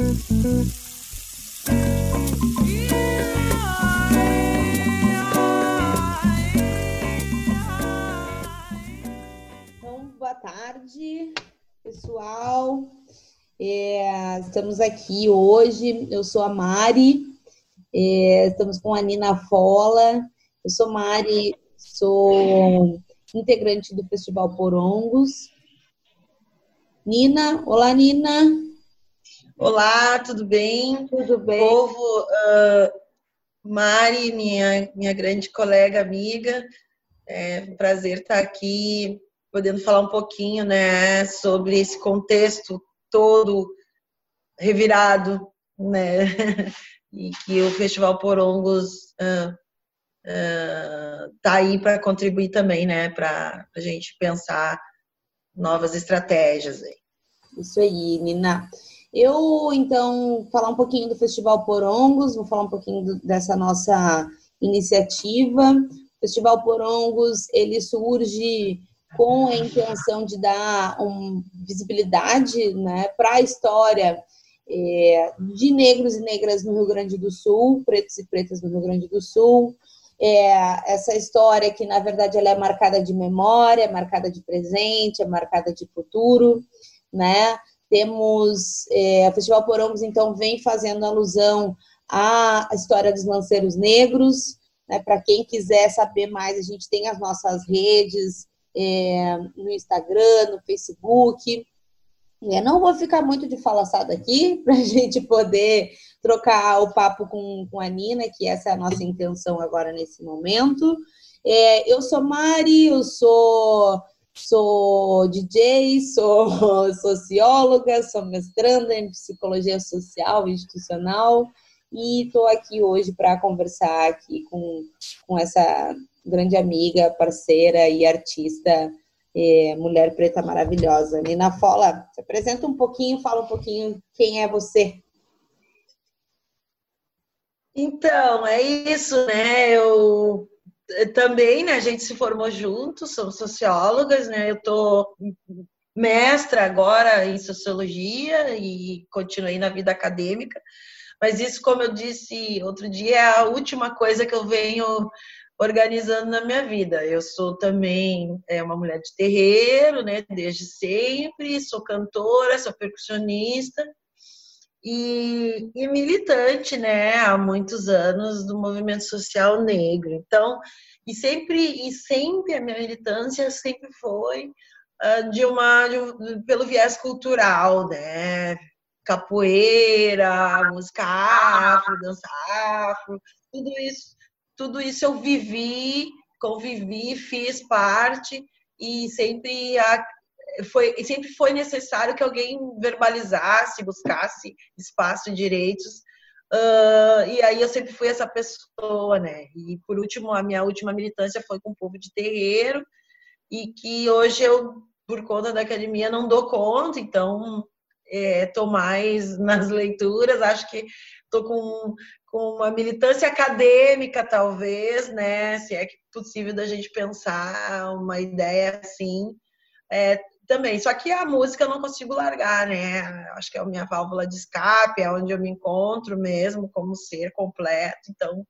Então, boa tarde, pessoal. É, estamos aqui hoje. Eu sou a Mari, é, estamos com a Nina Fola. Eu sou Mari, sou integrante do Festival Porongos. Nina, olá Nina. Olá, tudo bem? Tudo bem. Povo, uh, Mari, minha, minha grande colega, amiga, é um prazer estar aqui, podendo falar um pouquinho, né, sobre esse contexto todo revirado, né, e que o Festival Porongos uh, uh, tá aí para contribuir também, né, para a gente pensar novas estratégias. Isso aí, Nina. Eu, então, falar um pouquinho do Festival Porongos, vou falar um pouquinho do, dessa nossa iniciativa. O Festival Porongos, ele surge com a intenção de dar um, visibilidade né, para a história é, de negros e negras no Rio Grande do Sul, pretos e pretas no Rio Grande do Sul. É, essa história que, na verdade, ela é marcada de memória, é marcada de presente, é marcada de futuro, né? Temos é, o Festival Porongos, então, vem fazendo alusão à história dos lanceiros negros. Né? Para quem quiser saber mais, a gente tem as nossas redes é, no Instagram, no Facebook. É, não vou ficar muito de falaçada aqui para a gente poder trocar o papo com, com a Nina, que essa é a nossa intenção agora nesse momento. É, eu sou Mari, eu sou sou DJ, sou socióloga, sou mestranda em psicologia social e institucional e estou aqui hoje para conversar aqui com, com essa grande amiga, parceira e artista, é, mulher preta maravilhosa. Nina Fola, se apresenta um pouquinho, fala um pouquinho quem é você. Então, é isso, né? Eu também, né, a gente se formou juntos, somos sociólogas, né? Eu tô mestra agora em sociologia e continuei na vida acadêmica. Mas isso, como eu disse outro dia, é a última coisa que eu venho organizando na minha vida. Eu sou também é, uma mulher de terreiro, né, desde sempre, sou cantora, sou percussionista e, e, militante, né, há muitos anos do movimento social negro. Então, e sempre e sempre a minha militância sempre foi uh, de uma de um, pelo viés cultural, né, capoeira, música afro, dança afro, tudo isso, tudo isso eu vivi, convivi, fiz parte e sempre foi, sempre foi necessário que alguém verbalizasse, buscasse espaço direitos. Uh, e aí eu sempre fui essa pessoa, né? E por último, a minha última militância foi com o povo de terreiro, e que hoje eu, por conta da academia, não dou conta, então estou é, mais nas leituras, acho que estou com, com uma militância acadêmica, talvez, né? Se é que possível da gente pensar uma ideia assim. É, também. Só que a música eu não consigo largar, né? Acho que é a minha válvula de escape, é onde eu me encontro mesmo como ser completo. Então,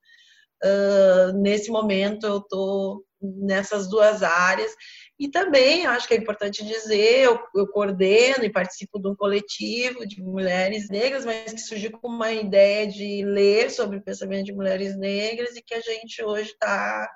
uh, nesse momento eu tô nessas duas áreas. E também, acho que é importante dizer, eu, eu coordeno e participo de um coletivo de mulheres negras, mas que surgiu com uma ideia de ler sobre o pensamento de mulheres negras e que a gente hoje está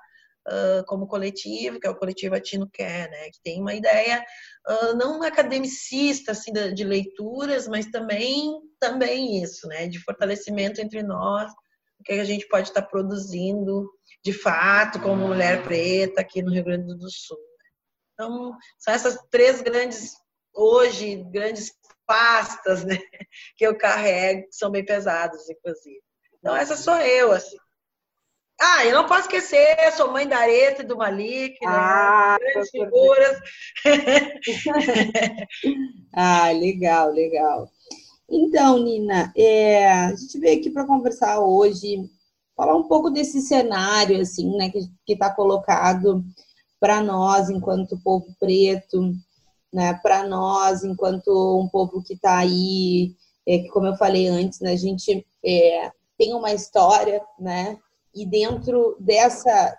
uh, como coletivo, que é o coletivo Atino Quer, né? Que tem uma ideia uh, não academicista assim de, de, leituras, mas também também isso, né? De fortalecimento entre nós, o que a gente pode estar produzindo de fato como mulher preta aqui no Rio Grande do Sul. Né? Então são essas três grandes hoje grandes pastas, né? Que eu carrego, que são bem pesadas, inclusive. Então, essa sou eu, assim. Ah, eu não posso esquecer, sou mãe da Areta e do Malik, né? ah, Grandes figuras. ah, legal, legal. Então, Nina, é, a gente veio aqui para conversar hoje, falar um pouco desse cenário, assim, né, que está colocado para nós, enquanto povo preto, né, para nós, enquanto um povo que está aí é, que, como eu falei antes, né, a gente é, tem uma história, né? E dentro dessa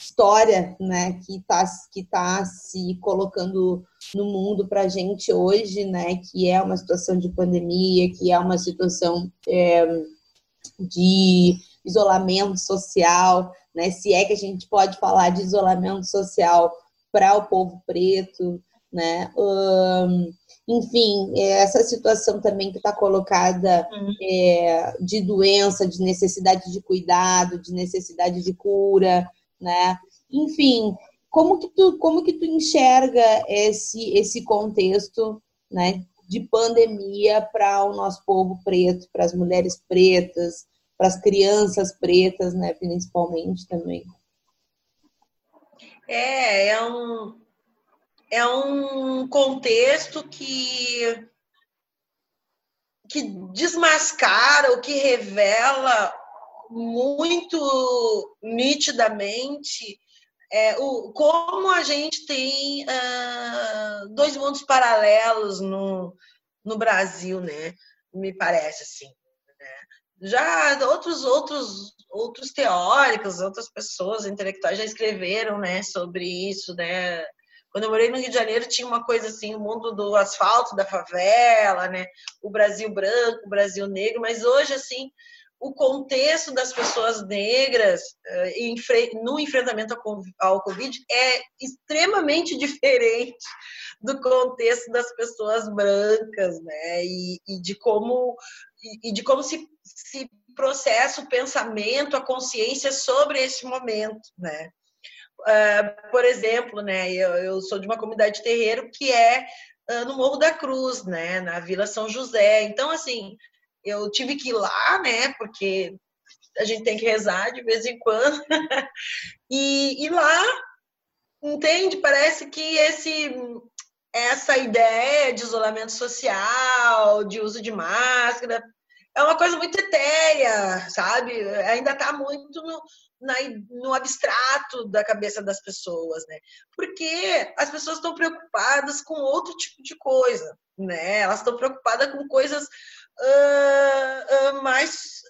história, né, que está que tá se colocando no mundo para a gente hoje, né, que é uma situação de pandemia, que é uma situação é, de isolamento social, né, se é que a gente pode falar de isolamento social para o povo preto, né, enfim, é, essa situação também que está colocada uhum. é, de doença, de necessidade de cuidado, de necessidade de cura, né? Enfim, como que tu, como que tu enxerga esse, esse contexto, né, de pandemia para o nosso povo preto, para as mulheres pretas, para as crianças pretas, né, principalmente também? É, é um, é um contexto que que desmascara, o que revela muito nitidamente é, o, como a gente tem uh, dois mundos paralelos no, no Brasil, né? Me parece assim. Né? Já outros outros outros teóricos, outras pessoas intelectuais já escreveram, né, sobre isso, né? Quando eu morei no Rio de Janeiro, tinha uma coisa assim, o mundo do asfalto, da favela, né? O Brasil branco, o Brasil negro, mas hoje, assim, o contexto das pessoas negras eh, no enfrentamento ao Covid é extremamente diferente do contexto das pessoas brancas, né? E, e de como e de como se, se processa o pensamento, a consciência sobre esse momento, né? Uh, por exemplo, né, eu, eu, sou de uma comunidade de terreiro que é uh, no Morro da Cruz, né, na Vila São José. Então, assim, eu tive que ir lá, né, porque a gente tem que rezar de vez em quando. e, e lá, entende? Parece que esse essa ideia de isolamento social, de uso de máscara, é uma coisa muito etérea, sabe? Ainda está muito no, na, no abstrato da cabeça das pessoas, né? Porque as pessoas estão preocupadas com outro tipo de coisa, né? Elas estão preocupadas com coisas uh, uh, mais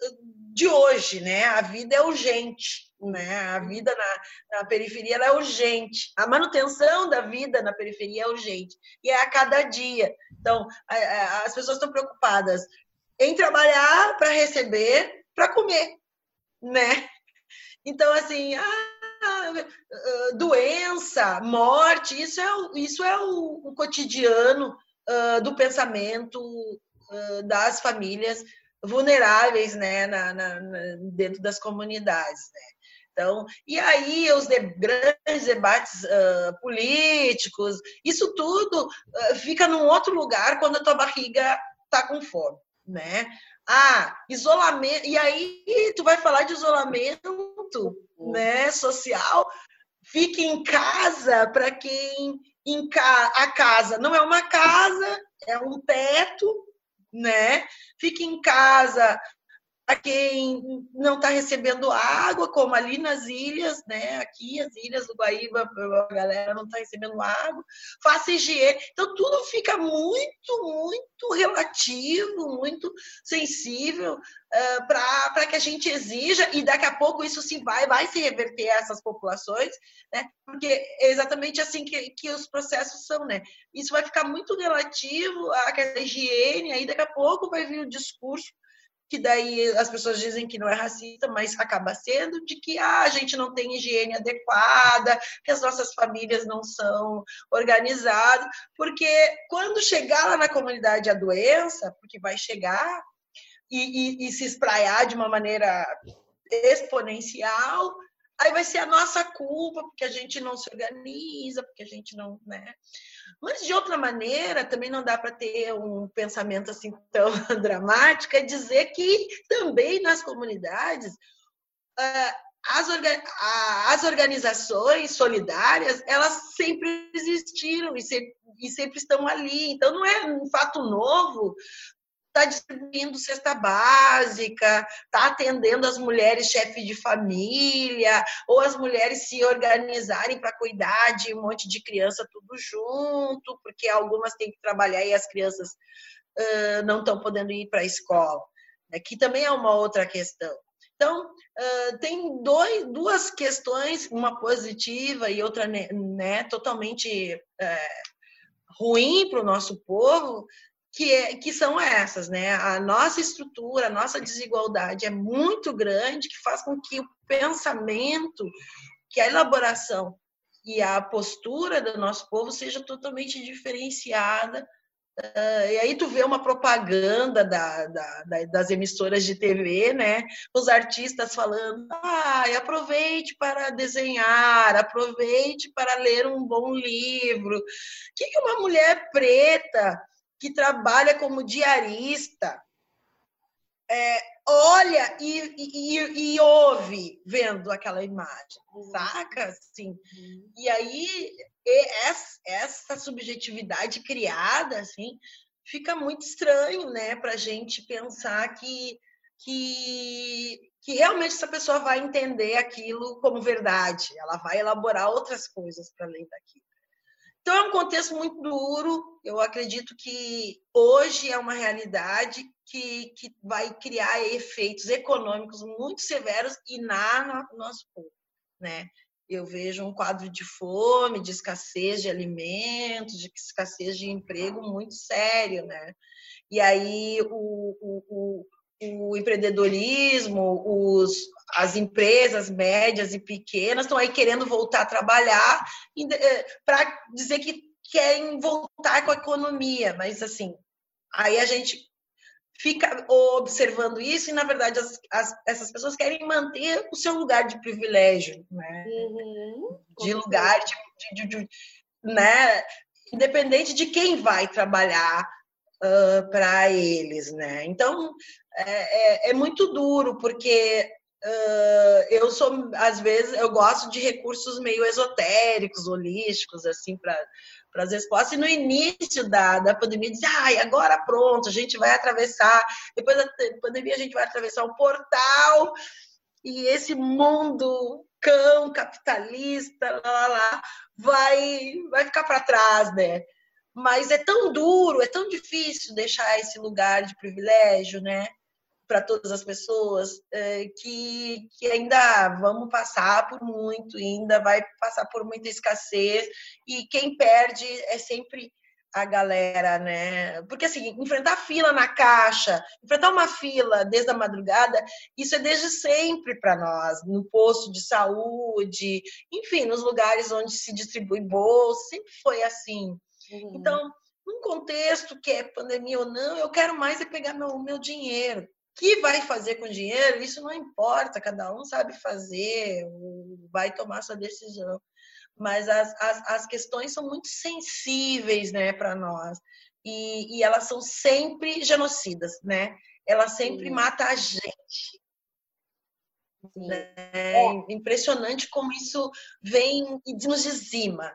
de hoje, né? A vida é urgente, né? A vida na, na periferia é urgente. A manutenção da vida na periferia é urgente e é a cada dia. Então, a, a, as pessoas estão preocupadas em trabalhar para receber, para comer, né? Então, assim, ah, doença, morte, isso é, isso é o, o cotidiano uh, do pensamento uh, das famílias vulneráveis né, na, na, na, dentro das comunidades. Né? Então, e aí os de, grandes debates uh, políticos, isso tudo fica num outro lugar quando a tua barriga está com fome né? Ah, isolamento. E aí tu vai falar de isolamento, né, social. Fique em casa para quem em ca... a casa não é uma casa, é um teto, né? Fique em casa a quem não está recebendo água, como ali nas ilhas, né? Aqui, as ilhas do Guaíba, a galera não está recebendo água, faça higiene. Então, tudo fica muito, muito relativo, muito sensível uh, eh, para que a gente exija, e daqui a pouco isso sim vai, vai se reverter a essas populações, né? Porque é exatamente assim que, que os processos são, né? Isso vai ficar muito relativo à higiene, aí daqui a pouco vai vir o discurso que daí as pessoas dizem que não é racista, mas acaba sendo, de que ah, a gente não tem higiene adequada, que as nossas famílias não são organizadas, porque quando chegar lá na comunidade a doença, porque vai chegar e, e, e se espraiar de uma maneira exponencial, aí vai ser a nossa culpa, porque a gente não se organiza, porque a gente não, né? Mas de outra maneira, também não dá para ter um pensamento assim tão dramático, é dizer que também nas comunidades as, as organizações solidárias elas sempre existiram e e sempre estão ali. Então não é um fato novo está distribuindo cesta básica, está atendendo as mulheres chefe de família, ou as mulheres se organizarem para cuidar de um monte de criança tudo junto, porque algumas têm que trabalhar e as crianças uh, não estão podendo ir para a escola, né? que também é uma outra questão. Então, uh, tem dois, duas questões, uma positiva e outra né, né totalmente uh, ruim para o nosso povo, que, é, que são essas, né? A nossa estrutura, a nossa desigualdade é muito grande, que faz com que o pensamento, que a elaboração e a postura do nosso povo seja totalmente diferenciada Uh, e aí tu vê uma propaganda da, da, da, das emissoras de TV, né? Os artistas falando, ah, aproveite para desenhar, aproveite para ler um bom livro. O que, que uma mulher preta que trabalha como diarista é, olha e, e, e, ouve vendo aquela imagem, uhum. saca? Assim. Uhum. E aí essa subjetividade criada, assim, fica muito estranho, né, para a gente pensar que, que, que realmente essa pessoa vai entender aquilo como verdade, ela vai elaborar outras coisas para além daquilo. Então, é um contexto muito duro. Eu acredito que hoje é uma realidade que, que vai criar efeitos econômicos muito severos e na no nosso povo, né? Eu vejo um quadro de fome, de escassez de alimentos, de escassez de emprego muito sério, né? E aí o, o, o empreendedorismo, os, as empresas médias e pequenas estão aí querendo voltar a trabalhar eh, para dizer que querem voltar com a economia, mas assim, aí a gente fica observando isso e, na verdade, as, as, essas pessoas querem manter o seu lugar de privilégio, né? Uhum, de lugar de, de, de, de, né? Independente de quem vai trabalhar uh, para eles, né? Então, é, é, é muito duro, porque Uh, eu sou, às vezes, eu gosto de recursos meio esotéricos, holísticos, assim, para para as respostas. E no início da, da pandemia, dizia, ai, agora pronto, a gente vai atravessar, depois da pandemia a gente vai atravessar um portal e esse mundo cão capitalista, lá, lá, lá vai, vai ficar para trás, né? Mas é tão duro, é tão difícil deixar esse lugar de privilégio, né? para todas as pessoas, é, que, que ainda vamos passar por muito, ainda vai passar por muita escassez, e quem perde é sempre a galera, né? Porque assim, enfrentar fila na caixa, enfrentar uma fila desde a madrugada, isso é desde sempre para nós, no posto de saúde, enfim, nos lugares onde se distribui bolsa, sempre foi assim. Uhum. Então, num contexto que é pandemia ou não, eu quero mais é pegar meu, meu dinheiro que vai fazer com dinheiro, isso não importa, cada um sabe fazer, vai tomar sua decisão. Mas as, as, as questões são muito sensíveis né, para nós. E, e, elas são sempre genocidas, né? Elas sempre Sim. matam a gente. Né? É impressionante como isso vem e nos dizima.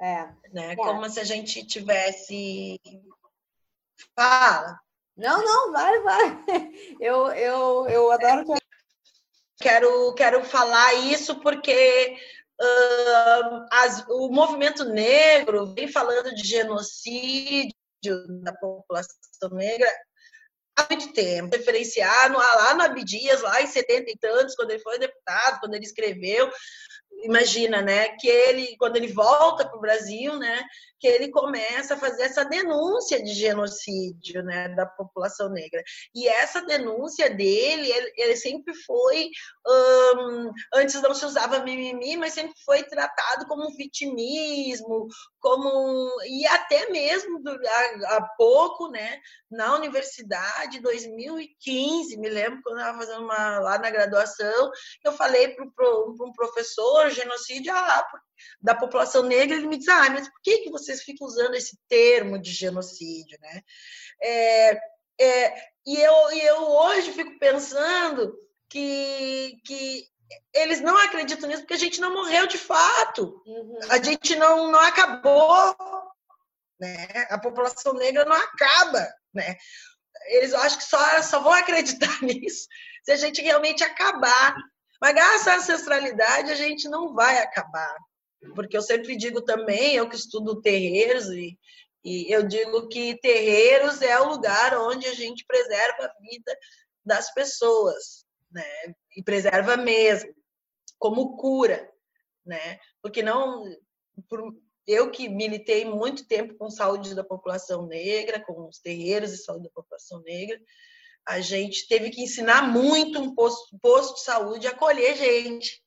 É. Né? É. Como se a gente tivesse. Fala. Não, não, vai, vai. Eu, eu, eu adoro. Quero, quero falar isso porque uh, as, o movimento negro vem falando de genocídio da população negra há muito tempo. Referenciar no, lá no Abdias, lá em 70 e tantos, quando ele foi deputado, quando ele escreveu, imagina, né, que ele, quando ele volta para o Brasil, né, que ele começa a fazer essa denúncia de genocídio, né, da população negra. E essa denúncia dele, ele, ele sempre foi, um, antes não se usava mimimi, mas sempre foi tratado como um vitimismo, como e até mesmo há, há pouco, né, na universidade, 2015, me lembro quando eu estava fazendo uma lá na graduação, eu falei para um professor genocídio ah, da população negra, ele me diz, ah, mas por que, que vocês ficam usando esse termo de genocídio, né? É, é, e, eu, e eu hoje fico pensando que, que eles não acreditam nisso porque a gente não morreu de fato. Uhum. A gente não, não acabou. Né? A população negra não acaba. Né? Eles acham que só, só vão acreditar nisso se a gente realmente acabar. Mas graças à ancestralidade a gente não vai acabar. Porque eu sempre digo também, eu que estudo terreiros e, E eu digo que terreiros é o lugar onde a gente preserva a vida das pessoas, né? E preserva mesmo, como cura, né? Porque não por, eu que militei muito tempo com saúde da população negra, com os terreiros de saúde da população negra, a gente teve que ensinar muito um posto, posto de saúde a acolher gente,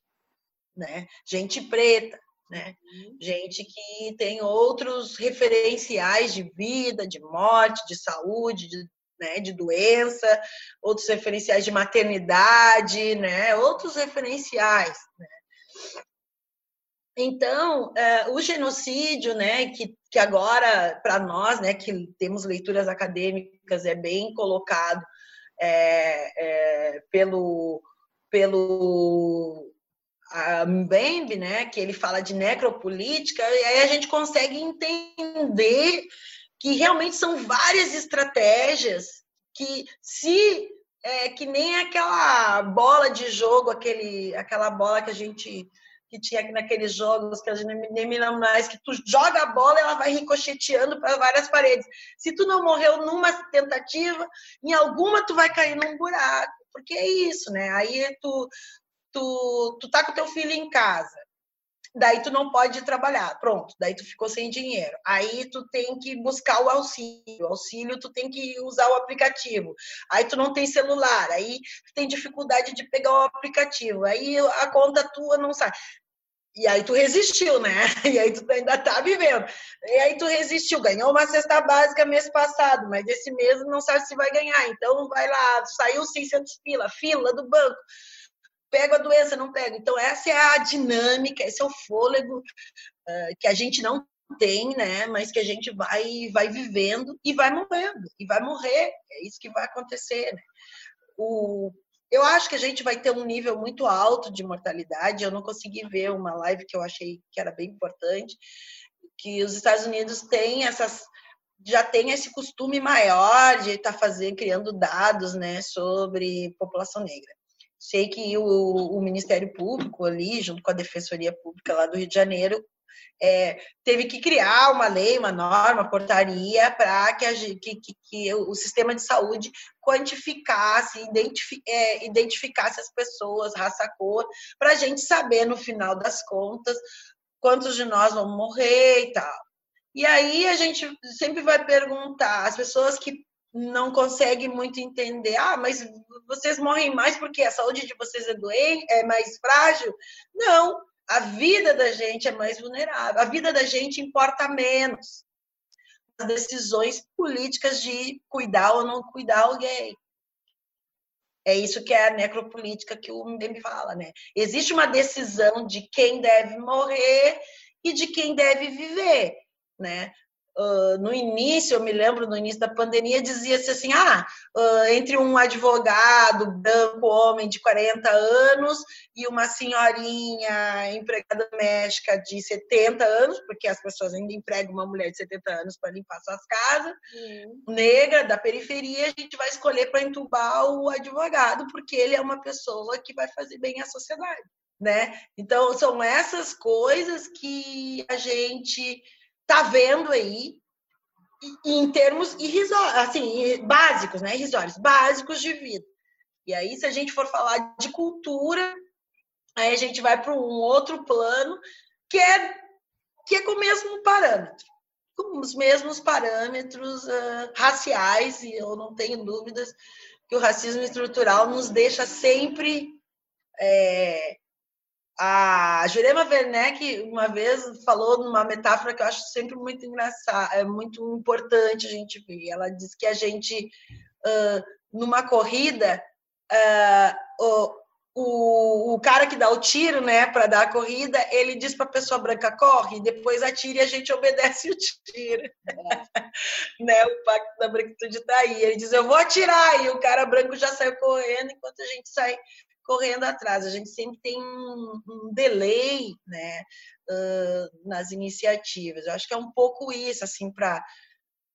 né? Gente preta, né? Uhum. Gente que tem outros referenciais de vida, de morte, de saúde, de, né, de doença, outros referenciais de maternidade, né? Outros referenciais, né? Então, é, o genocídio, né, que, que agora, para nós, né, que temos leituras acadêmicas, é bem colocado é, é, pelo, pelo Mbembe, né, que ele fala de necropolítica, e aí a gente consegue entender que realmente são várias estratégias que se é, que nem aquela bola de jogo, aquele, aquela bola que a gente que tinha naqueles jogos que a gente nem me lembro mais, que tu joga a bola ela vai ricocheteando para várias paredes. Se tu não morreu numa tentativa, em alguma tu vai cair num buraco, porque é isso, né? Aí tu, tu, tu tá com teu filho em casa, daí tu não pode trabalhar, pronto, daí tu ficou sem dinheiro. Aí tu tem que buscar o auxílio, o auxílio tu tem que usar o aplicativo. Aí tu não tem celular, aí tu tem dificuldade de pegar o aplicativo, aí a conta tua não sai. E aí tu resistiu, né? E aí tu ainda tá vivendo. E aí tu resistiu, ganhou uma cesta básica mês passado, mas esse mês não sabe se vai ganhar. Então vai lá, saiu 600 pila, fila do banco. Pega a doença, não pega. Então essa é a dinâmica, esse é o fôlego uh, que a gente não tem, né? Mas que a gente vai vai vivendo e vai morrendo e vai morrer. É isso que vai acontecer, né? O eu acho que a gente vai ter um nível muito alto de mortalidade. Eu não consegui ver uma live que eu achei que era bem importante, que os Estados Unidos têm essas já tem esse costume maior de estar tá fazendo criando dados, né, sobre população negra. Sei que o, o Ministério Público ali, junto com a Defensoria Pública lá do Rio de janeiro, é, teve que criar uma lei, uma norma, portaria para que, que, que, que, o sistema de saúde quantificasse, identifi, é, identificasse as pessoas, raça, cor, para a gente saber no final das contas quantos de nós vão morrer e tal. E aí a gente sempre vai perguntar, as pessoas que não conseguem muito entender, ah, mas vocês morrem mais porque a saúde de vocês é doente, é mais frágil? Não, a vida da gente é mais vulnerável, a vida da gente importa menos. As decisões políticas de cuidar ou não cuidar alguém. É isso que é a necropolítica que o MDM fala, né? Existe uma decisão de quem deve morrer e de quem deve viver, né? Uh, no início, eu me lembro, no início da pandemia, dizia-se assim: ah, uh, entre um advogado branco, homem de 40 anos, e uma senhorinha empregada doméstica de 70 anos, porque as pessoas ainda empregam uma mulher de 70 anos para limpar suas casas, uhum. negra, da periferia, a gente vai escolher para entubar o advogado, porque ele é uma pessoa que vai fazer bem à sociedade. Né? Então, são essas coisas que a gente está vendo aí em termos irrisórios, assim, básicos, né? Irrisórios, básicos de vida. E aí, se a gente for falar de cultura, aí a gente vai para um outro plano que é, que é com o mesmo parâmetro, com os mesmos parâmetros uh, raciais, e eu não tenho dúvidas que o racismo estrutural nos deixa sempre é, a Jurema Werneck uma vez falou numa metáfora que eu acho sempre muito engraçada, é muito importante a gente ver. Ela diz que a gente, uh, numa corrida, uh, o, o, cara que dá o tiro, né, para dar a corrida, ele diz para a pessoa branca corre, depois atira e a gente obedece o tiro. É. né, o pacto da branquitude está aí. Ele diz: Eu vou atirar, e o cara branco já saiu correndo enquanto a gente sai correndo atrás. A gente sempre tem um, um delay né, uh, nas iniciativas. Eu acho que é um pouco isso, assim, para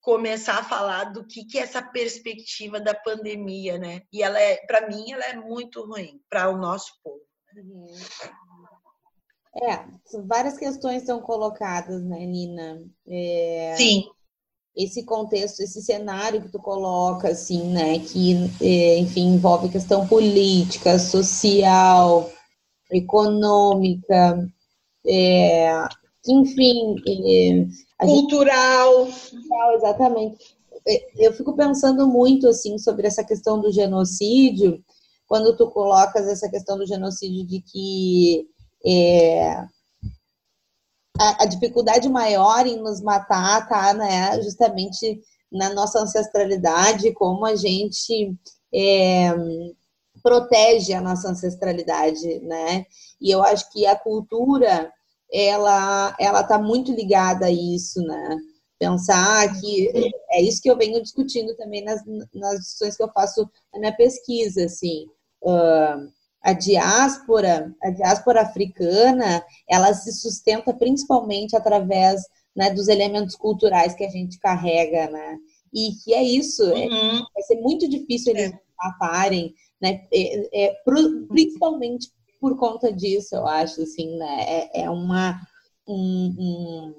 começar a falar do que, que é essa perspectiva da pandemia, né? E ela é, para mim, ela é muito ruim para o nosso povo. Uhum. É, várias questões são colocadas, né, Nina? É... Sim. Esse contexto, esse cenário que tu coloca, assim, né, que, é, enfim, envolve questão política, social, econômica, é, enfim, é, cultural. Gente, exatamente. É, eu fico pensando muito, assim, sobre essa questão do genocídio, quando tu colocas essa questão do genocídio de que é, a, a, dificuldade maior em nos matar tá, né, justamente na nossa ancestralidade, como a gente é, protege a nossa ancestralidade, né? E eu acho que a cultura ela ela está muito ligada a isso, né? Pensar que é isso que eu venho discutindo também nas, nas discussões que eu faço na minha pesquisa, assim. Uh, a diáspora, a diáspora africana, ela se sustenta principalmente através né, dos elementos culturais que a gente carrega, né? E que é isso, é, uhum. é, vai ser muito difícil eles é. matarem, né? É, é, principalmente por conta disso, eu acho, assim, né? É, é uma, um, um,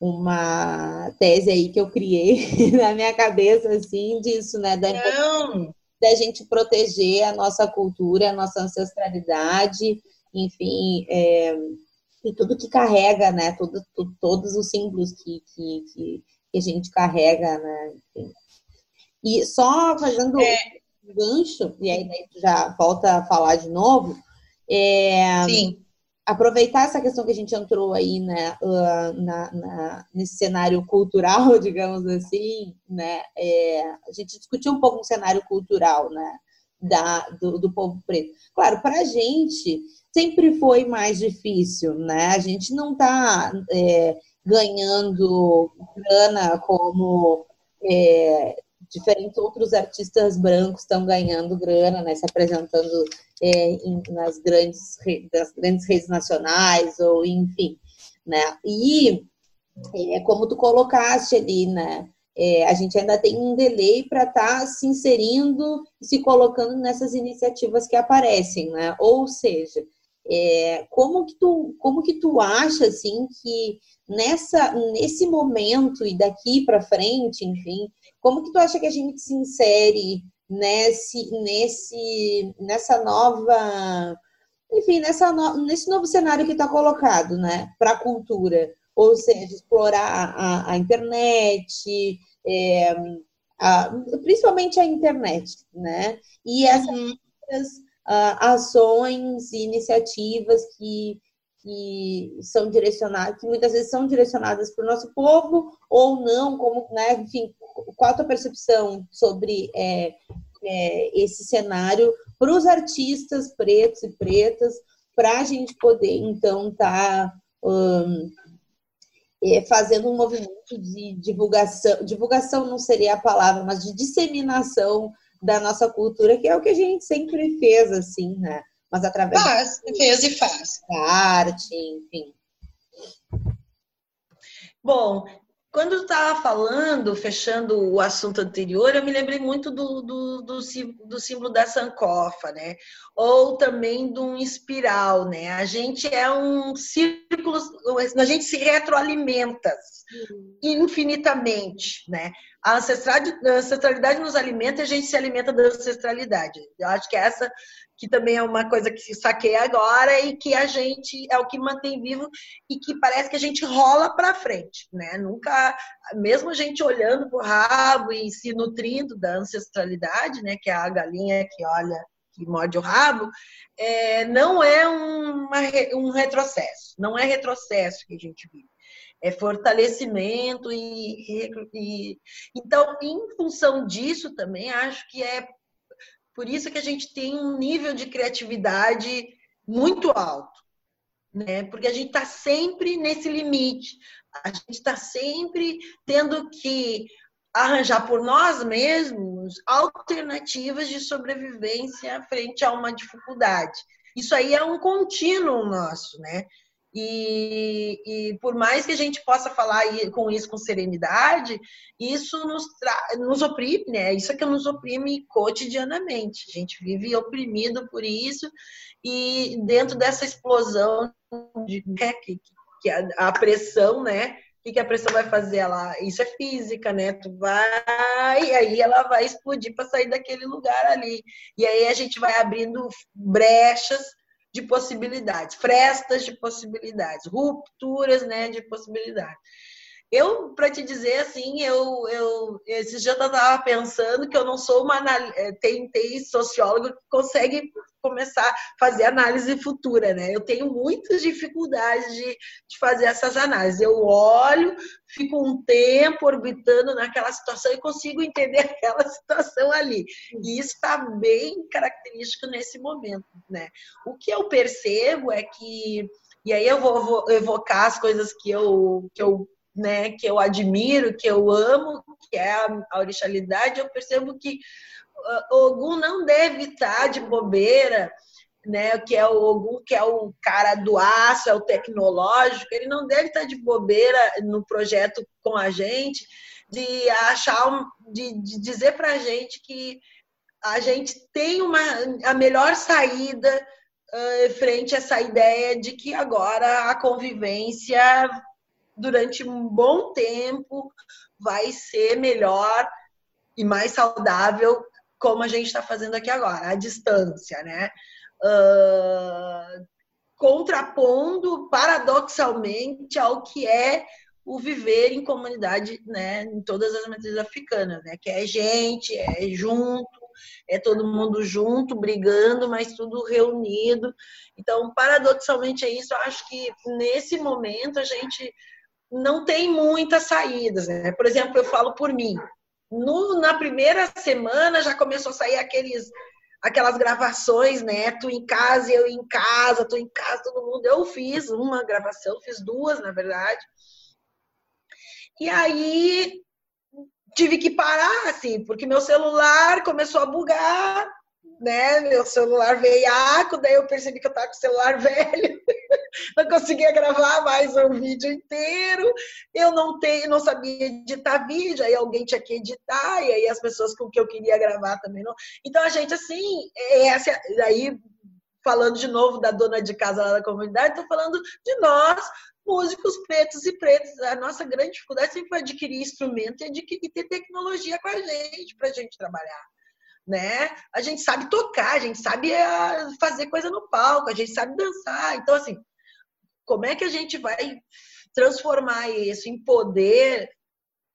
uma tese aí que eu criei na minha cabeça, assim, disso, né? Da Não da gente proteger a nossa cultura, a nossa ancestralidade, enfim, é, e tudo que carrega, né? Todo, todo, todos os símbolos que, que, que, a gente carrega, né? Enfim. E só fazendo é. um gancho, e aí já volta a falar de novo. É, Sim aproveitar essa questão que a gente entrou aí, né, uh, na, na, nesse cenário cultural, digamos assim, né, é, a gente discutiu um pouco o cenário cultural, né, da, do, do povo preto. Claro, para a gente sempre foi mais difícil, né, a gente não está é, ganhando grana como é, diferentes outros artistas brancos estão ganhando grana, né, se apresentando é, em, nas grandes, das grandes redes nacionais, ou enfim, né, e é, como tu colocaste ali, né, é, a gente ainda tem um delay para estar tá se inserindo e se colocando nessas iniciativas que aparecem, né, ou seja, é, como que tu como que tu acha assim que nessa nesse momento e daqui para frente enfim como que tu acha que a gente se insere nesse, nesse, nessa nova, enfim, nessa no, nesse novo cenário que está colocado, né, para a cultura, ou seja, explorar a, a internet, é, a, principalmente a internet, né, e essas uhum. Uh, ações e iniciativas que que são direcionadas, que muitas vezes são direcionadas para o nosso povo ou não, como, né, enfim, qual a tua percepção sobre é, é, esse cenário para os artistas pretos e pretas, para a gente poder, então, estar tá, um, é, fazendo um movimento de divulgação, divulgação não seria a palavra, mas de disseminação da nossa cultura, que é o que a gente sempre fez, assim, né? Mas através faz, fez e faz. da arte, enfim. Bom, quando eu estava falando, fechando o assunto anterior, eu me lembrei muito do, do, do, do, símbolo da sancofa, né? Ou também de um espiral, né? A gente é um círculo, a gente se retroalimenta infinitamente, né? A ancestralidade nos alimenta e a gente se alimenta da ancestralidade. Eu acho que essa que também é uma coisa que se saquei agora e que a gente é o que mantém vivo e que parece que a gente rola para frente, né? Nunca, mesmo a gente olhando para o rabo e se nutrindo da ancestralidade, né? Que é a galinha que olha, que morde o rabo, é, não é uma, um retrocesso, não é retrocesso que a gente vive. É fortalecimento e, e então, em função disso também acho que é por isso que a gente tem um nível de criatividade muito alto, né? Porque a gente está sempre nesse limite, a gente está sempre tendo que arranjar por nós mesmos alternativas de sobrevivência frente a uma dificuldade. Isso aí é um contínuo nosso, né? E, e, por mais que a gente possa falar com isso com serenidade, isso nos, nos oprime, né? Isso é que nos oprime cotidianamente. A gente vive oprimido por isso e dentro dessa explosão de, né, que, a, pressão, né, que, que a pressão vai fazer? Ela, isso é física, né? Tu vai, e aí ela vai explodir para sair daquele lugar ali. E aí a gente vai abrindo brechas de possibilidades, frestas de possibilidades, rupturas, né, de possibilidades. Eu, para te dizer assim, eu, eu esse dia eu estava pensando que eu não sou uma eh, tentei socióloga que consegue começar a fazer análise futura, né? Eu tenho muitas dificuldades de, de fazer essas análises. Eu olho, fico um tempo orbitando naquela situação e consigo entender aquela situação ali. E isso está bem característico nesse momento, né? O que eu percebo é que e aí eu vou, vou evocar as coisas que eu, que eu né, que eu admiro, que eu amo, que é a, orixalidade, eu percebo que uh, Ogum não deve estar de bobeira, né, que é o Ogum, que é o cara do aço, é o tecnológico, ele não deve estar de bobeira no projeto com a gente, de achar, de, de dizer para a gente que a gente tem uma, a melhor saída uh, frente a essa ideia de que agora a convivência durante um bom tempo vai ser melhor e mais saudável, como a gente está fazendo aqui agora, à distância, né? Uh, contrapondo paradoxalmente ao que é o viver em comunidade, né, em todas as matrizes africanas, né, que é gente, é junto, é todo mundo junto, brigando, mas tudo reunido. Então, paradoxalmente é isso. Eu acho que nesse momento a gente não tem muitas saídas. Né? Por exemplo, eu falo por mim. No, na primeira semana já começou a sair aqueles, aquelas gravações, né? Tu em casa, eu em casa, tu em casa, todo mundo. Eu fiz uma gravação, fiz duas, na verdade. E aí tive que parar, assim, porque meu celular começou a bugar, né? Meu celular veiaco, daí eu percebi que eu tava com o celular velho não conseguia gravar mais um vídeo inteiro, eu não tenho, não sabia editar vídeo, aí alguém tinha que editar, e aí as pessoas com que eu queria gravar também não. Então a gente assim, é essa aí falando de novo da dona de casa lá da comunidade, estou falando de nós, músicos pretos e pretas. A nossa grande dificuldade sempre foi adquirir instrumento e adquirir ter tecnologia com a gente, para a gente trabalhar. Né? A gente sabe tocar, a gente sabe ah, fazer coisa no palco, a gente sabe dançar. Então, assim, como é que a gente vai transformar isso em poder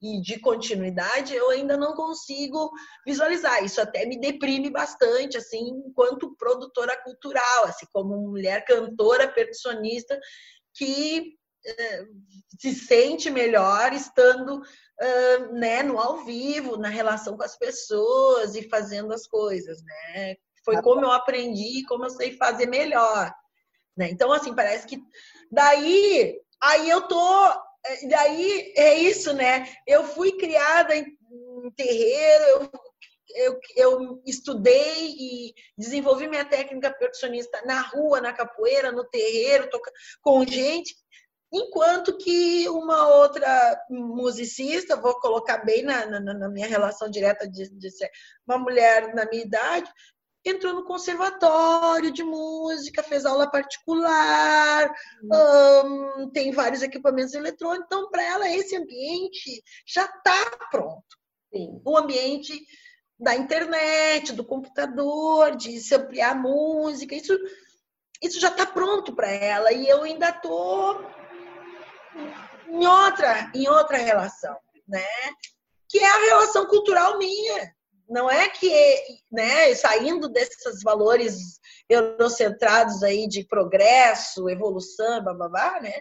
e de continuidade, eu ainda não consigo visualizar. Isso até me deprime bastante, assim, enquanto produtora cultural, assim, como mulher cantora, percussionista, que eh, se sente melhor estando uh, né, no ao vivo, na relação com as pessoas e fazendo as coisas, né? Foi como eu aprendi, como eu sei fazer melhor. Né? Então, assim, parece que daí, aí eu tô, é, daí é isso, né? Eu fui criada em, terreiro, eu, eu, eu estudei e desenvolvi minha técnica percussionista na rua, na capoeira, no terreiro, com gente, enquanto que uma outra musicista, vou colocar bem na, na, na minha relação direta de, de, ser uma mulher na minha idade, entrou no conservatório de música, fez aula particular, uhum. um, tem vários equipamentos eletrônicos. Então, para ela, esse ambiente já está pronto. Sim. O ambiente da internet, do computador, de se ampliar a música, isso, isso já está pronto para ela. E eu ainda estou em outra, em outra relação, né? Que é a relação cultural minha não é que, né, saindo desses valores eurocentrados aí de progresso, evolução, babá, né?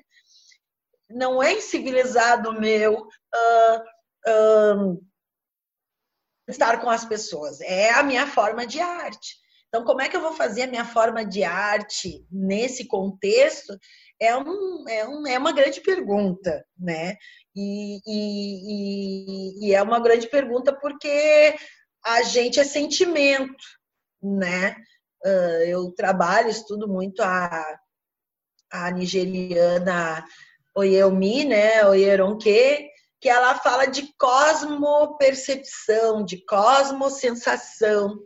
Não é civilizado meu uh, uh, estar com as pessoas. É a minha forma de arte. Então, como é que eu vou fazer a minha forma de arte nesse contexto? É, um, é, um, é uma grande pergunta, né? E, e, e, é uma grande pergunta porque a gente é sentimento, né? Uh, eu trabalho, estudo muito a, a nigeriana Oyelmi, né? Oyeronke, que ela fala de cosmopercepção, de cosmosensação,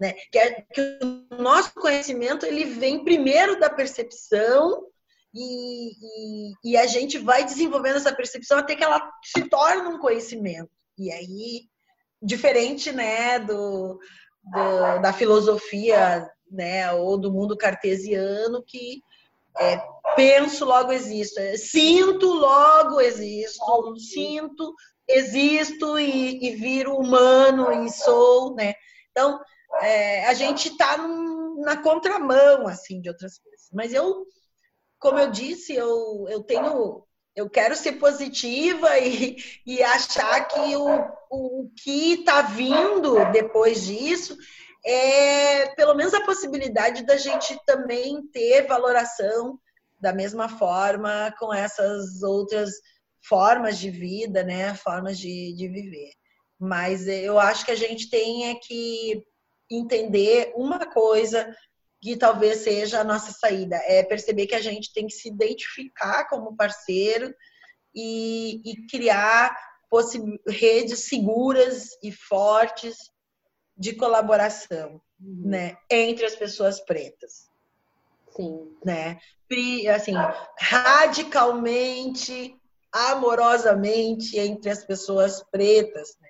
né? Que, é, que o nosso conhecimento ele vem primeiro da percepção e, e, e, a gente vai desenvolvendo essa percepção até que ela se torna um conhecimento. E aí, diferente né, do, do da filosofia né, ou do mundo cartesiano, que é, penso, logo existo. É, sinto, logo existo. Sinto, existo e, e viro humano e sou, né? Então, é, a gente está na contramão, assim, de outras coisas. Mas eu como eu disse, eu, eu tenho. Eu quero ser positiva e, e achar que o, o que está vindo depois disso é pelo menos a possibilidade da gente também ter valoração da mesma forma com essas outras formas de vida, né? Formas de, de viver. Mas eu acho que a gente tem é que entender uma coisa que talvez seja a nossa saída. É perceber que a gente tem que se identificar como parceiro e, e criar redes seguras e fortes de colaboração, uhum. né, entre as pessoas pretas. Sim. Né? Assim, radicalmente, amorosamente entre as pessoas pretas. Né?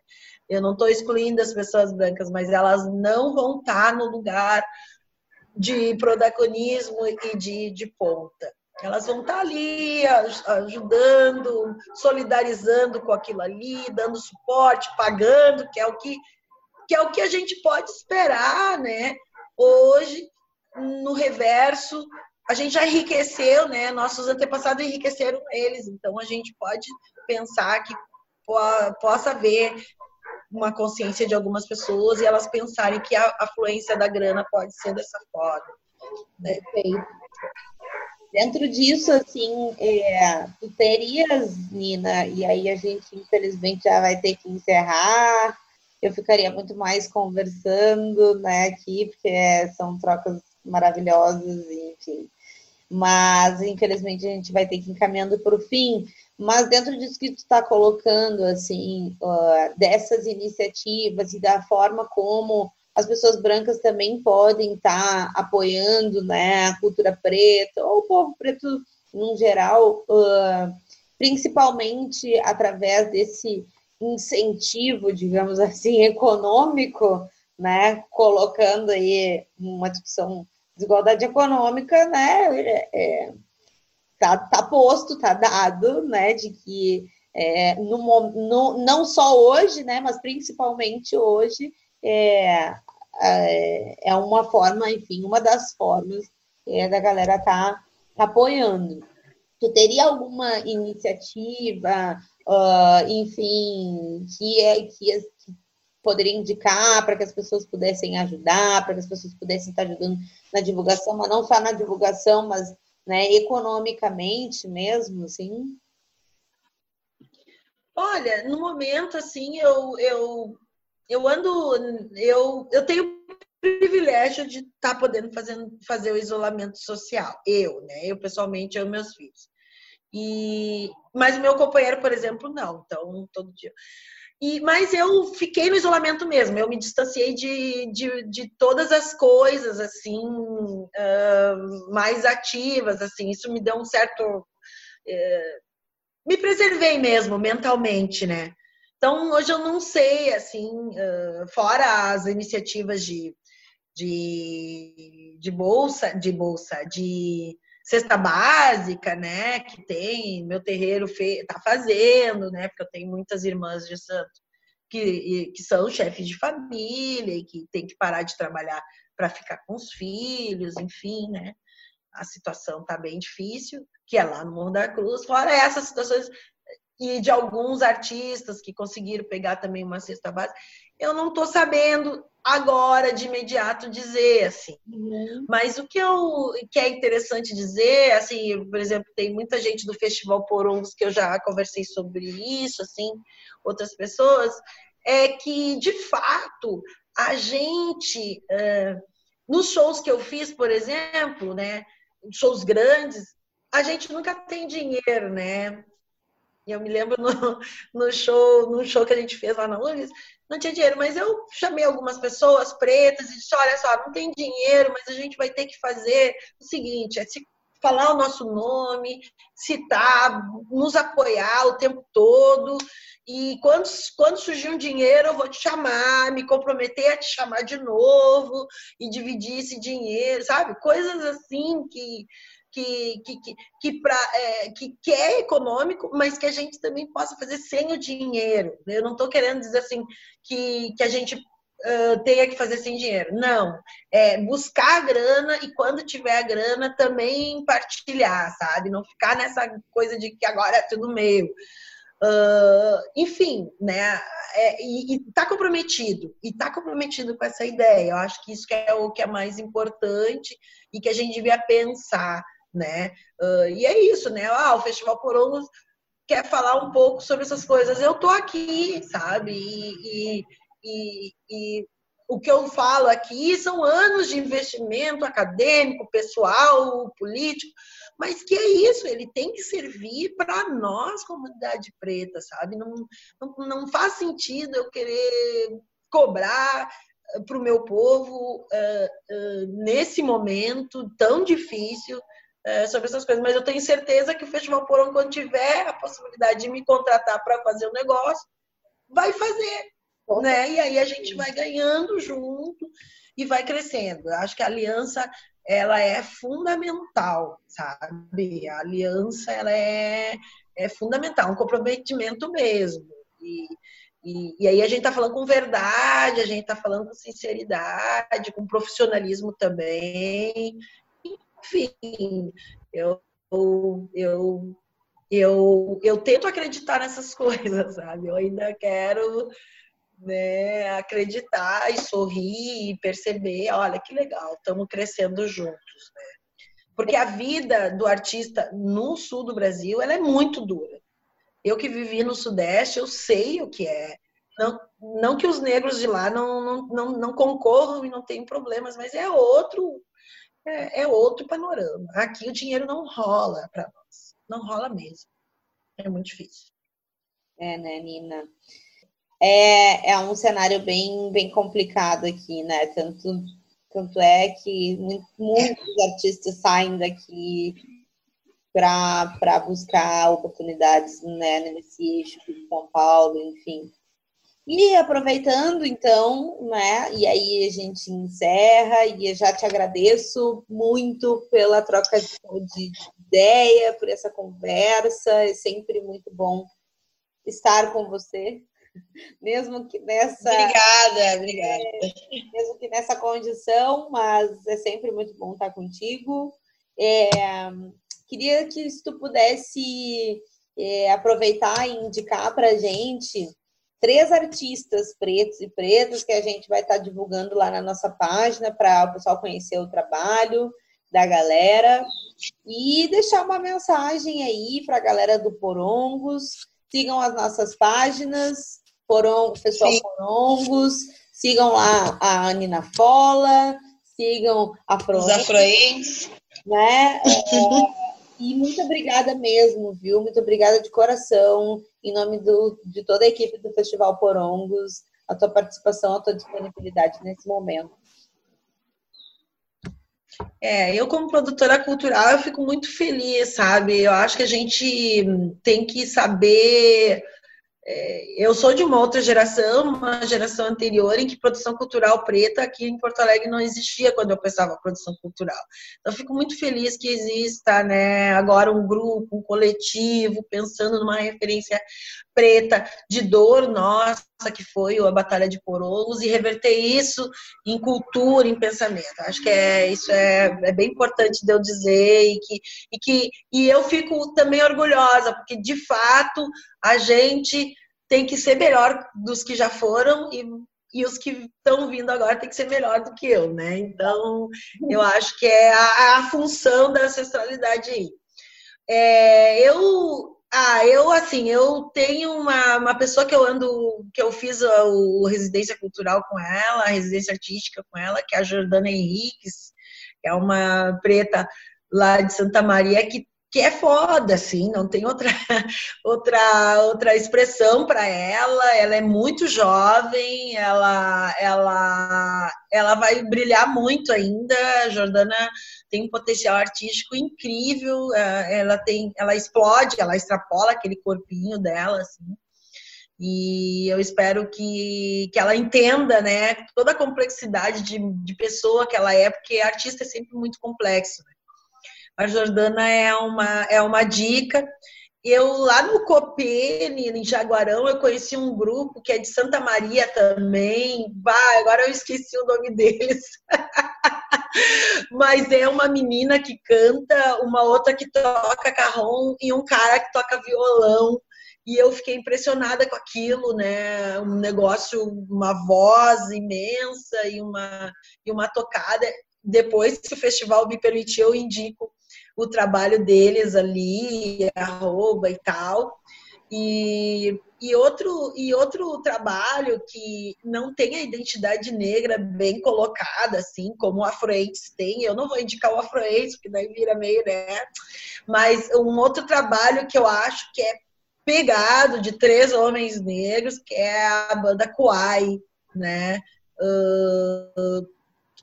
Eu não estou excluindo as pessoas brancas, mas elas não vão estar no lugar de protagonismo e de, de ponta. Elas vão estar ali ajudando, solidarizando com aquilo ali, dando suporte, pagando, que é o que, que é o que a gente pode esperar, né? Hoje, no reverso, a gente já enriqueceu, né? Nossos antepassados enriqueceram eles, então a gente pode pensar que possa haver uma consciência de algumas pessoas e elas pensarem que a afluência da grana pode ser dessa forma. Né? Perfeito. Dentro disso, assim, é, tu terias, Nina, e aí a gente infelizmente já vai ter que encerrar. Eu ficaria muito mais conversando, né, aqui, porque são trocas maravilhosas, enfim. Mas infelizmente a gente vai ter que ir encaminhando para o fim. Mas dentro disso que tu está colocando, assim, uh, dessas iniciativas e da forma como as pessoas brancas também podem estar tá apoiando né, a cultura preta, ou o povo preto em geral, uh, principalmente através desse incentivo, digamos assim, econômico, né, colocando aí uma discussão de desigualdade econômica, né, é, é tá, tá posto, tá dado, né, de que é, no, no, não só hoje, né, mas principalmente hoje, é, é, é uma forma, enfim, uma das formas é, da galera tá, tá apoiando. Tu teria alguma iniciativa, uh, enfim, que, é, que, que poderia indicar para que as pessoas pudessem ajudar, para que as pessoas pudessem estar ajudando na divulgação, mas não só na divulgação, mas né, economicamente mesmo, assim? Olha, no momento, assim, eu, eu, eu ando, eu, eu tenho privilégio de estar tá podendo fazer, fazer o isolamento social. Eu, né? Eu, pessoalmente, eu e meus filhos. E, mas o meu companheiro, por exemplo, não. Então, todo dia. E, mas eu fiquei no isolamento mesmo, eu me distanciei de, de, de todas as coisas, assim, uh, mais ativas, assim, isso me deu um certo... Uh, me preservei mesmo, mentalmente, né? Então, hoje eu não sei, assim, uh, fora as iniciativas de, de, de bolsa, de bolsa, de cesta básica, né, que tem, meu terreiro está fazendo, né, porque eu tenho muitas irmãs de santo que, que são chefes de família e que tem que parar de trabalhar para ficar com os filhos, enfim, né, a situação está bem difícil, que é lá no Morro da Cruz, fora essas situações e de alguns artistas que conseguiram pegar também uma cesta básica, eu não estou sabendo agora de imediato dizer assim. Uhum. Mas o que eu que é interessante dizer, assim, por exemplo, tem muita gente do Festival Porongos que eu já conversei sobre isso, assim, outras pessoas, é que de fato a gente uh, nos shows que eu fiz, por exemplo, né, shows grandes, a gente nunca tem dinheiro, né? Eu me lembro no, no show, no show que a gente fez lá na URGS, não tinha dinheiro, mas eu chamei algumas pessoas pretas e disse, olha só, não tem dinheiro, mas a gente vai ter que fazer o seguinte, é se falar o nosso nome, citar, nos apoiar o tempo todo. E quando, quando surgir um dinheiro, eu vou te chamar, me comprometer a te chamar de novo e dividir esse dinheiro, sabe? Coisas assim que, que, que, que, que, pra, é, que, que é econômico, mas que a gente também possa fazer sem o dinheiro. Eu não estou querendo dizer assim que, que a gente uh, tenha que fazer sem dinheiro. Não. É buscar a grana e quando tiver a grana também partilhar, sabe? Não ficar nessa coisa de que agora é tudo meu. Uh, enfim, né? É, e, está comprometido, e está comprometido com essa ideia. Eu acho que isso que é o que é mais importante e que a gente devia pensar, né? Uh, e é isso, né? Ah, o Festival Porongos quer falar um pouco sobre essas coisas. Eu tô aqui, sabe? E, e, e, e o que eu falo aqui são anos de investimento acadêmico, pessoal, político, mas que é isso, ele tem que servir para nós, comunidade preta, sabe? Não, não, não faz sentido eu querer cobrar eh, para o meu povo uh, uh, nesse momento tão difícil uh, sobre essas coisas. Mas eu tenho certeza que o Festival Porão, quando tiver a possibilidade de me contratar para fazer o um negócio, vai fazer né? E aí a gente vai ganhando junto e vai crescendo. Eu acho que a aliança ela é fundamental, sabe? A aliança ela é, é fundamental, um comprometimento mesmo. E, e, e, aí a gente está falando com verdade, a gente está falando com sinceridade, com profissionalismo também. Enfim, eu, eu, eu, eu tento acreditar nessas coisas, sabe? Eu ainda quero né, acreditar e sorrir e perceber, olha que legal, estamos crescendo juntos, né? Porque a vida do artista no sul do Brasil, ela é muito dura. Eu que vivi no sudeste, eu sei o que é. Não, não que os negros de lá não, não, não, não concorram e não tenham problemas, mas é outro é, é outro panorama. Aqui o dinheiro não rola para nós, não rola mesmo. É muito difícil. É, né, Nina? é, é um cenário bem, bem complicado aqui, né? Tanto, tanto é que muitos artistas saem daqui para buscar oportunidades né, nesse eixo de São Paulo, enfim. E aproveitando, então, né? E aí a gente encerra e já te agradeço muito pela troca de, de ideia, por essa conversa. É sempre muito bom estar com você mesmo que nessa. Obrigada, obrigada. É, mesmo que nessa condição, mas é sempre muito bom estar contigo. É, queria que se tu pudesse é, aproveitar e indicar para a gente três artistas pretos e pretas que a gente vai estar divulgando lá na nossa página para o pessoal conhecer o trabalho da galera e deixar uma mensagem aí para a galera do Porongos. Sigam as nossas páginas, Porongo, pessoal Sim. Porongos, sigam lá a Nina Fola, sigam a Froen. Os Afroens. Né? É, e muito obrigada mesmo, viu? Muito obrigada de coração, em nome do, de toda a equipe do Festival Porongos, a tua participação, a tua disponibilidade nesse momento. É, eu como produtora cultural, eu fico muito feliz, sabe? Eu acho que a gente tem que saber eu sou de uma outra geração, uma geração anterior, em que produção cultural preta aqui em Porto Alegre não existia quando eu pensava produção cultural. Então, fico muito feliz que exista né, agora um grupo, um coletivo, pensando numa referência preta de dor nossa, que foi a Batalha de Porongos, e reverter isso em cultura, em pensamento. Acho que é, isso é, é bem importante de eu dizer, e que, e que e eu fico também orgulhosa, porque de fato a gente tem que ser melhor dos que já foram e, e os que estão vindo agora tem que ser melhor do que eu, né? Então, eu acho que é a, a função da ancestralidade aí. É, eu, ah, eu assim, eu tenho uma, uma pessoa que eu ando, que eu fiz a, o residência cultural com ela, a residência artística com ela, que é a Jordana Henriques, que é uma preta lá de Santa Maria que que é foda, assim, não tem outra outra outra expressão para ela. Ela é muito jovem, ela ela ela vai brilhar muito ainda. A Jordana tem um potencial artístico incrível. É, ela tem, ela explode, ela extrapola aquele corpinho dela, assim. E eu espero que, que ela entenda, né, toda a complexidade de, de pessoa que ela é, porque artista é sempre muito complexo. A Jordana é uma, é uma dica. Eu lá no Copene, em Jaguarão, eu conheci um grupo que é de Santa Maria também. Bah, agora eu esqueci o nome deles. Mas é uma menina que canta, uma outra que toca carrom e um cara que toca violão. E eu fiquei impressionada com aquilo, né? Um negócio, uma voz imensa e uma, e uma tocada. Depois, se o festival me permitir, eu indico o trabalho deles ali, arroba e tal. E, e, outro, e outro trabalho que não tem a identidade negra bem colocada, assim, como o Afroentes tem. Eu não vou indicar o Afroentes, porque daí vira meio, né? Mas um outro trabalho que eu acho que é pegado de três homens negros, que é a banda Kuai, né? Uh,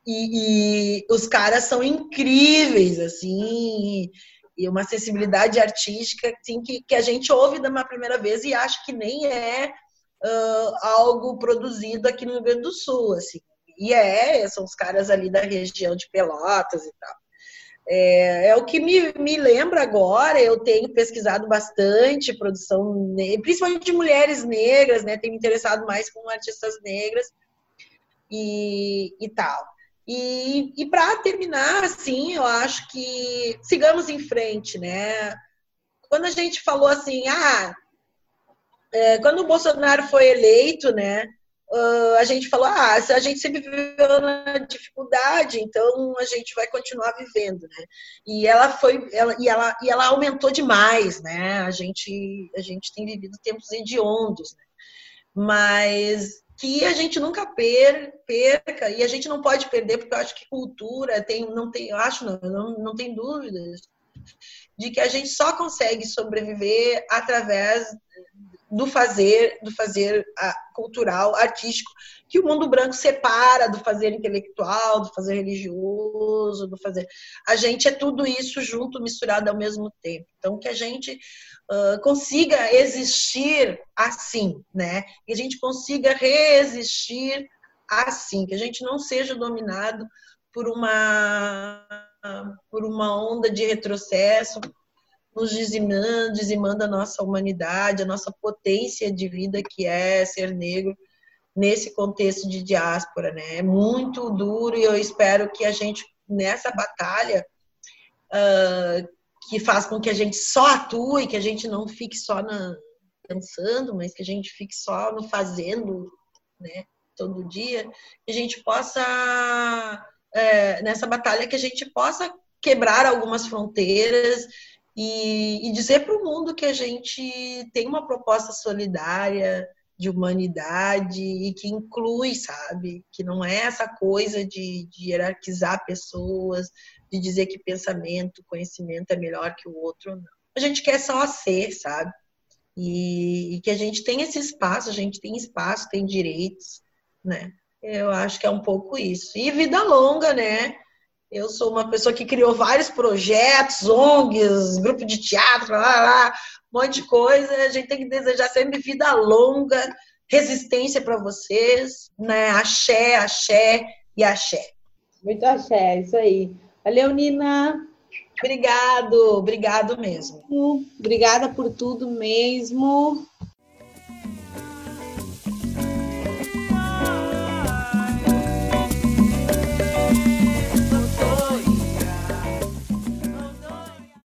e, e, os caras são incríveis, assim, e uma sensibilidade artística assim, que, que a gente ouve de uma primeira vez e acha que nem é uh, algo produzido aqui no Rio Grande do Sul, assim. E é, são os caras ali da região de Pelotas e tal. É, é, o que me, me lembra agora, eu tenho pesquisado bastante produção, principalmente de mulheres negras, né? Tenho me interessado mais com artistas negras e, e tal. E, e para terminar, assim, eu acho que sigamos em frente, né? Quando a gente falou assim, ah, é, quando o Bolsonaro foi eleito, né? Uh, a gente falou, ah, a gente sempre viveu na dificuldade, então a gente vai continuar vivendo, né? E ela foi, ela, e, ela, e ela aumentou demais, né? A gente, a gente tem vivido tempos hediondos, né? Mas que a gente nunca perca e a gente não pode perder porque eu acho que cultura tem não tem eu acho não não, não tem dúvidas de que a gente só consegue sobreviver através do fazer do fazer cultural artístico que o mundo branco separa do fazer intelectual do fazer religioso do fazer a gente é tudo isso junto misturado ao mesmo tempo então que a gente uh, consiga existir assim, né? Que a gente consiga resistir assim, que a gente não seja dominado por uma por uma onda de retrocesso, nos dizimando, dizimando a nossa humanidade, a nossa potência de vida que é ser negro nesse contexto de diáspora, né? É muito duro e eu espero que a gente nessa batalha uh, que faz com que a gente só atue, que a gente não fique só na, pensando, mas que a gente fique só no fazendo, né, todo dia, que a gente possa, é, nessa batalha, que a gente possa quebrar algumas fronteiras e, e dizer para o mundo que a gente tem uma proposta solidária, de humanidade e que inclui, sabe? Que não é essa coisa de, de hierarquizar pessoas, de dizer que pensamento, conhecimento é melhor que o outro, não. A gente quer só ser, sabe? E, e, que a gente tem esse espaço, a gente tem espaço, tem direitos, né? Eu acho que é um pouco isso. E vida longa, né? Eu sou uma pessoa que criou vários projetos, ONGs, grupo de teatro, lá, lá, um monte de coisa. A gente tem que desejar sempre vida longa, resistência para vocês, né? Axé, axé e axé. Muito axé, isso aí. Valeu, Nina. Obrigado, obrigado mesmo. Obrigada por tudo mesmo.